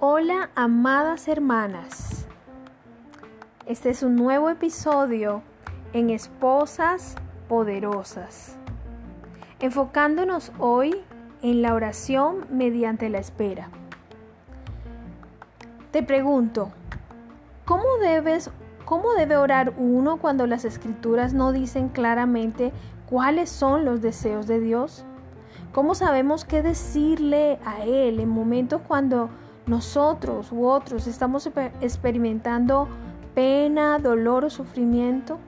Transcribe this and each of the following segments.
Hola amadas hermanas, este es un nuevo episodio en Esposas Poderosas, enfocándonos hoy en la oración mediante la espera. Te pregunto, ¿cómo debes cómo debe orar uno cuando las escrituras no dicen claramente cuáles son los deseos de Dios? ¿Cómo sabemos qué decirle a Él en momentos cuando nosotros u otros estamos experimentando pena, dolor o sufrimiento,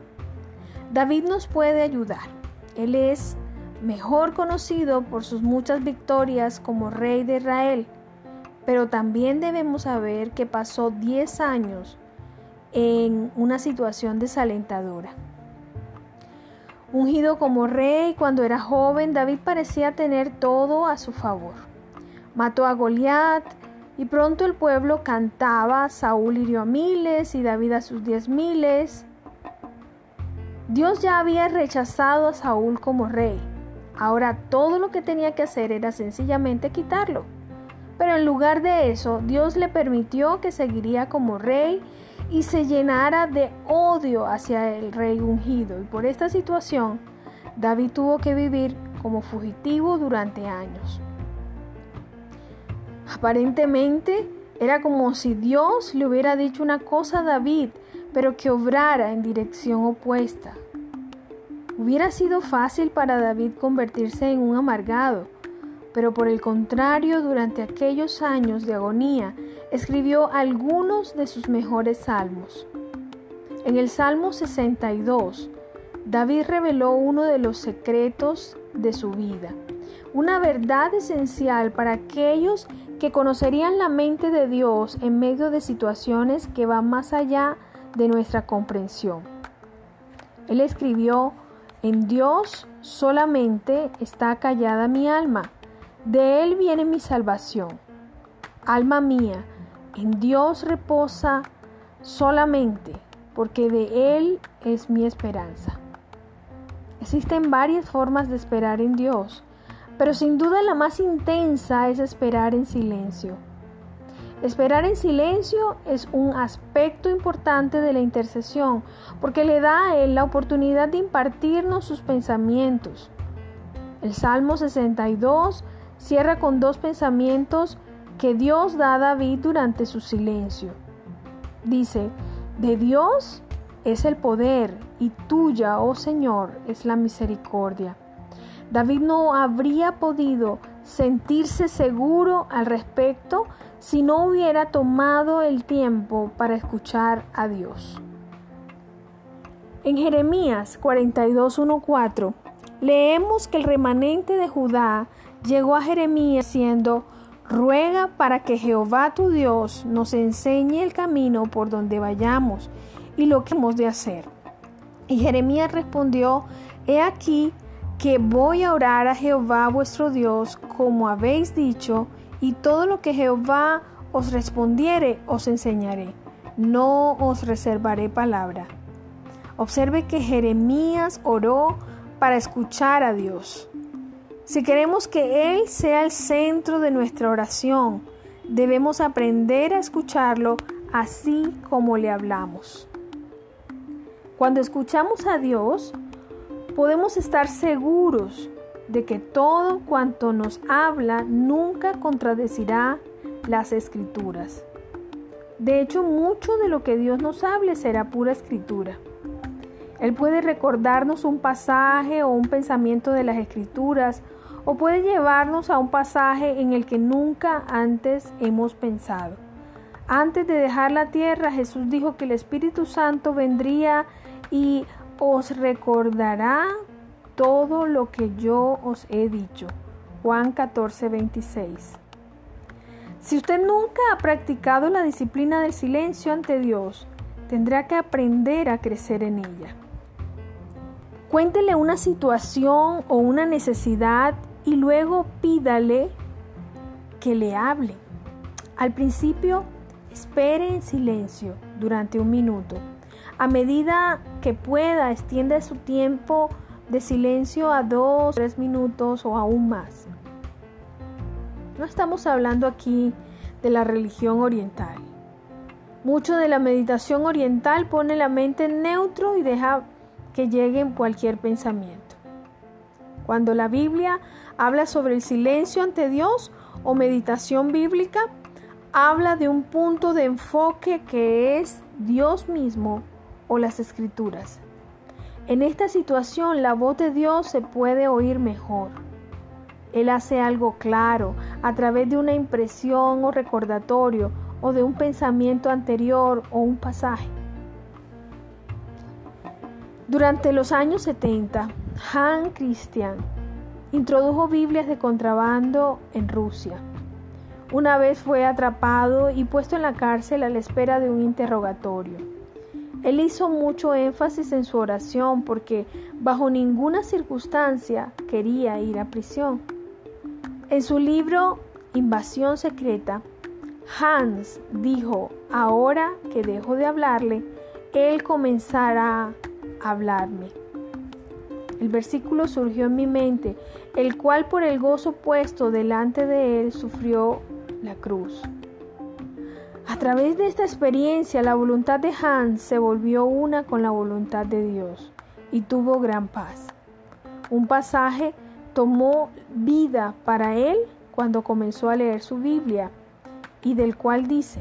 David nos puede ayudar. Él es mejor conocido por sus muchas victorias como rey de Israel, pero también debemos saber que pasó 10 años en una situación desalentadora. Ungido como rey cuando era joven, David parecía tener todo a su favor. Mató a Goliat, y pronto el pueblo cantaba, Saúl hirió a miles y David a sus diez miles. Dios ya había rechazado a Saúl como rey. Ahora todo lo que tenía que hacer era sencillamente quitarlo. Pero en lugar de eso, Dios le permitió que seguiría como rey y se llenara de odio hacia el rey ungido. Y por esta situación, David tuvo que vivir como fugitivo durante años. Aparentemente era como si Dios le hubiera dicho una cosa a David, pero que obrara en dirección opuesta. Hubiera sido fácil para David convertirse en un amargado, pero por el contrario, durante aquellos años de agonía, escribió algunos de sus mejores salmos. En el Salmo 62, David reveló uno de los secretos de su vida, una verdad esencial para aquellos que conocerían la mente de Dios en medio de situaciones que van más allá de nuestra comprensión. Él escribió, en Dios solamente está callada mi alma, de Él viene mi salvación. Alma mía, en Dios reposa solamente, porque de Él es mi esperanza. Existen varias formas de esperar en Dios pero sin duda la más intensa es esperar en silencio. Esperar en silencio es un aspecto importante de la intercesión porque le da a Él la oportunidad de impartirnos sus pensamientos. El Salmo 62 cierra con dos pensamientos que Dios da a David durante su silencio. Dice, de Dios es el poder y tuya, oh Señor, es la misericordia. David no habría podido sentirse seguro al respecto si no hubiera tomado el tiempo para escuchar a Dios. En Jeremías 42.1.4 leemos que el remanente de Judá llegó a Jeremías diciendo, ruega para que Jehová tu Dios nos enseñe el camino por donde vayamos y lo que hemos de hacer. Y Jeremías respondió, he aquí, que voy a orar a Jehová vuestro Dios como habéis dicho, y todo lo que Jehová os respondiere os enseñaré. No os reservaré palabra. Observe que Jeremías oró para escuchar a Dios. Si queremos que Él sea el centro de nuestra oración, debemos aprender a escucharlo así como le hablamos. Cuando escuchamos a Dios, podemos estar seguros de que todo cuanto nos habla nunca contradecirá las escrituras. De hecho, mucho de lo que Dios nos hable será pura escritura. Él puede recordarnos un pasaje o un pensamiento de las escrituras o puede llevarnos a un pasaje en el que nunca antes hemos pensado. Antes de dejar la tierra, Jesús dijo que el Espíritu Santo vendría y os recordará todo lo que yo os he dicho. Juan 14, 26. Si usted nunca ha practicado la disciplina del silencio ante Dios, tendrá que aprender a crecer en ella. Cuéntele una situación o una necesidad y luego pídale que le hable. Al principio, espere en silencio durante un minuto a medida que pueda, extiende su tiempo de silencio a dos, tres minutos o aún más. No estamos hablando aquí de la religión oriental. Mucho de la meditación oriental pone la mente en neutro y deja que llegue cualquier pensamiento. Cuando la Biblia habla sobre el silencio ante Dios o meditación bíblica, habla de un punto de enfoque que es Dios mismo o las escrituras. En esta situación la voz de Dios se puede oír mejor. Él hace algo claro a través de una impresión o recordatorio o de un pensamiento anterior o un pasaje. Durante los años 70, Han Christian introdujo Biblias de contrabando en Rusia. Una vez fue atrapado y puesto en la cárcel a la espera de un interrogatorio. Él hizo mucho énfasis en su oración porque bajo ninguna circunstancia quería ir a prisión. En su libro Invasión Secreta, Hans dijo, ahora que dejo de hablarle, él comenzará a hablarme. El versículo surgió en mi mente, el cual por el gozo puesto delante de él sufrió la cruz. A través de esta experiencia, la voluntad de Hans se volvió una con la voluntad de Dios y tuvo gran paz. Un pasaje tomó vida para él cuando comenzó a leer su Biblia y del cual dice,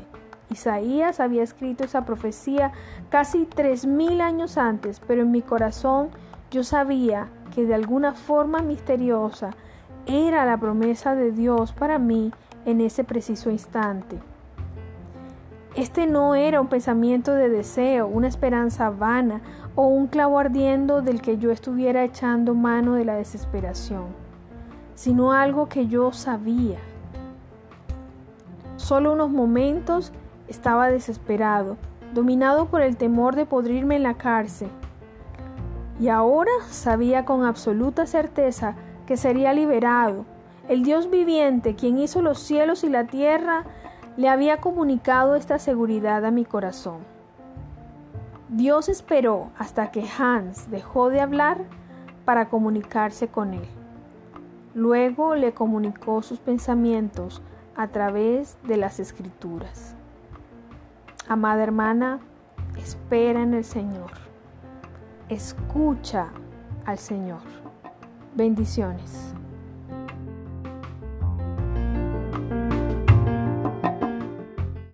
Isaías había escrito esa profecía casi tres mil años antes, pero en mi corazón yo sabía que de alguna forma misteriosa era la promesa de Dios para mí en ese preciso instante. Este no era un pensamiento de deseo, una esperanza vana o un clavo ardiendo del que yo estuviera echando mano de la desesperación, sino algo que yo sabía. Solo unos momentos estaba desesperado, dominado por el temor de podrirme en la cárcel. Y ahora sabía con absoluta certeza que sería liberado. El Dios viviente, quien hizo los cielos y la tierra, le había comunicado esta seguridad a mi corazón. Dios esperó hasta que Hans dejó de hablar para comunicarse con él. Luego le comunicó sus pensamientos a través de las escrituras. Amada hermana, espera en el Señor. Escucha al Señor. Bendiciones.